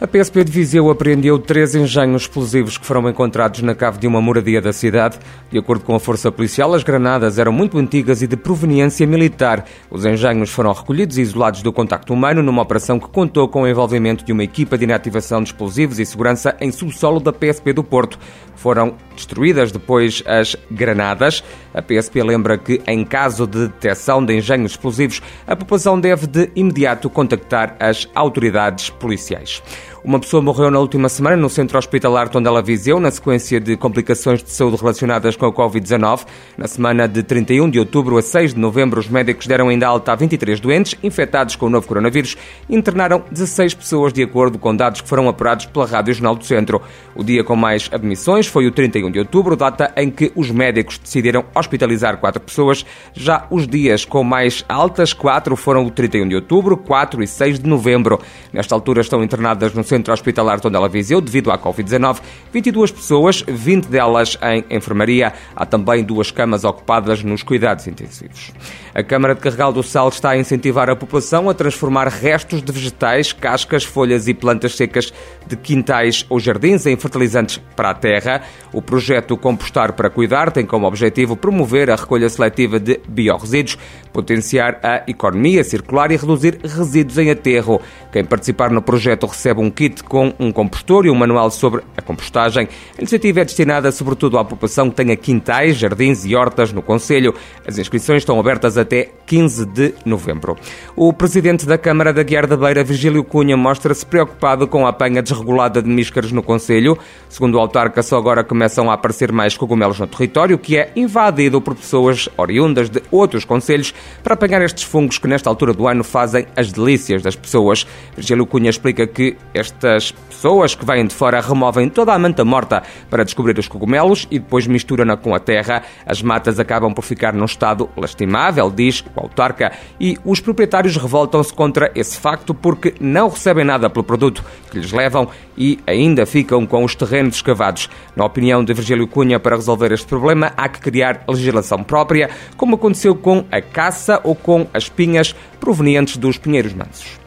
A PSP de Viseu apreendeu três engenhos explosivos que foram encontrados na cave de uma moradia da cidade. De acordo com a Força Policial, as granadas eram muito antigas e de proveniência militar. Os engenhos foram recolhidos e isolados do contacto humano numa operação que contou com o envolvimento de uma equipa de inativação de explosivos e segurança em subsolo da PSP do Porto. Foram destruídas depois as granadas. A PSP lembra que, em caso de detecção de engenhos explosivos, a população deve de imediato contactar as autoridades policiais. Uma pessoa morreu na última semana no centro hospitalar Tondela Viseu, na sequência de complicações de saúde relacionadas com a Covid-19. Na semana de 31 de outubro a 6 de novembro, os médicos deram ainda alta a 23 doentes infectados com o novo coronavírus e internaram 16 pessoas, de acordo com dados que foram apurados pela Rádio Jornal do Centro. O dia com mais admissões foi o 31 de outubro, data em que os médicos decidiram hospitalizar quatro pessoas. Já os dias com mais altas, quatro foram o 31 de outubro, 4 e 6 de novembro. Nesta altura estão internadas no Centro Hospitalar Tondela Viseu devido à Covid-19. 22 pessoas, 20 delas em enfermaria. Há também duas camas ocupadas nos cuidados intensivos. A Câmara de Carregal do Sal está a incentivar a população a transformar restos de vegetais, cascas, folhas e plantas secas de quintais ou jardins em fertilizantes para a terra. O projeto Compostar para Cuidar tem como objetivo promover a recolha seletiva de biorresíduos, potenciar a economia circular e reduzir resíduos em aterro. Quem participar no projeto recebe um kit com um compostor e um manual sobre a compostagem. A iniciativa é destinada sobretudo à população que tenha quintais, jardins e hortas no Conselho. As inscrições estão abertas até 15 de novembro. O presidente da Câmara da Guiar da Beira, Virgílio Cunha, mostra-se preocupado com a apanha desregulada de míscaros no Conselho. Segundo o autarca, só agora começam a aparecer mais cogumelos no território, que é invadido por pessoas oriundas de outros conselhos para apanhar estes fungos que nesta altura do ano fazem as delícias das pessoas. Virgílio Cunha explica que estas pessoas que vêm de fora removem toda a manta morta para descobrir os cogumelos e depois misturam-na com a terra. As matas acabam por ficar num estado lastimável, diz o autarca, e os proprietários revoltam-se contra esse facto porque não recebem nada pelo produto que lhes levam e ainda ficam com os terrenos escavados. Na opinião de Virgílio Cunha, para resolver este problema há que criar legislação própria, como aconteceu com a caça ou com as pinhas provenientes dos pinheiros mansos.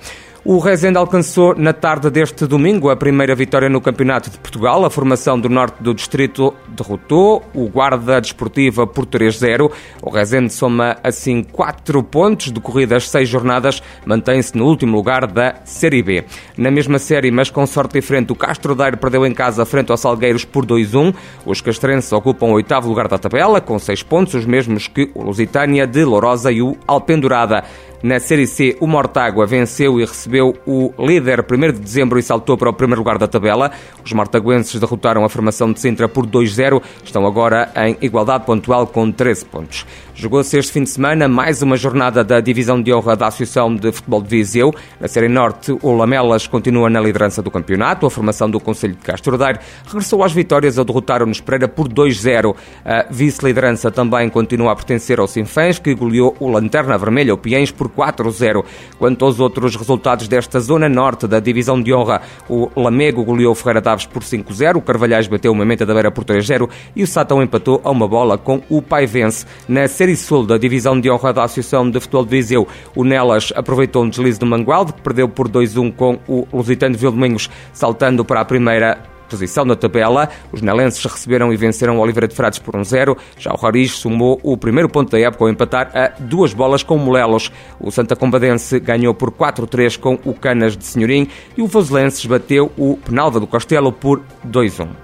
O Rezende alcançou na tarde deste domingo a primeira vitória no Campeonato de Portugal. A formação do norte do distrito derrotou o Guarda Desportiva por 3-0. O Rezende soma assim 4 pontos, decorridas 6 jornadas, mantém-se no último lugar da Série B. Na mesma série, mas com sorte diferente, o Castro Daire perdeu em casa frente aos Salgueiros por 2-1. Os castrenses ocupam o oitavo lugar da tabela, com 6 pontos, os mesmos que o Lusitânia de Lourosa e o Alpendurada. Na Série C, o Mortágua venceu e recebeu o líder 1 de dezembro e saltou para o primeiro lugar da tabela. Os mortaguenses derrotaram a formação de Sintra por 2-0. Estão agora em igualdade pontual com 13 pontos. Jogou-se este fim de semana mais uma jornada da Divisão de Honra da Associação de Futebol de Viseu. Na Série Norte, o Lamelas continua na liderança do campeonato. A formação do Conselho de Castro Daire regressou às vitórias ao derrotar o Nespereira por 2-0. A vice-liderança também continua a pertencer ao Sinfãs, que goleou o Lanterna Vermelha, o Piens, por 4-0. Quanto aos outros resultados desta zona norte da Divisão de Honra, o Lamego goleou o Ferreira Daves por 5-0, o Carvalhais bateu o Mementa da Beira por 3-0 e o Satão empatou a uma bola com o Paivense. Na Série Sul da Divisão de Honra da Associação de Futebol de Viseu, o Nelas aproveitou um deslize do Mangualde, que perdeu por 2-1 com o Lusitano de Vildomingos, saltando para a primeira posição na tabela. Os nelenses receberam e venceram o Oliveira de Frades por 1-0. Já o Roriz sumou o primeiro ponto da época ao empatar a duas bolas com o Molelos. O Santa Combadense ganhou por 4-3 com o Canas de Senhorim e o Voselenses bateu o Penalva do Castelo por 2-1.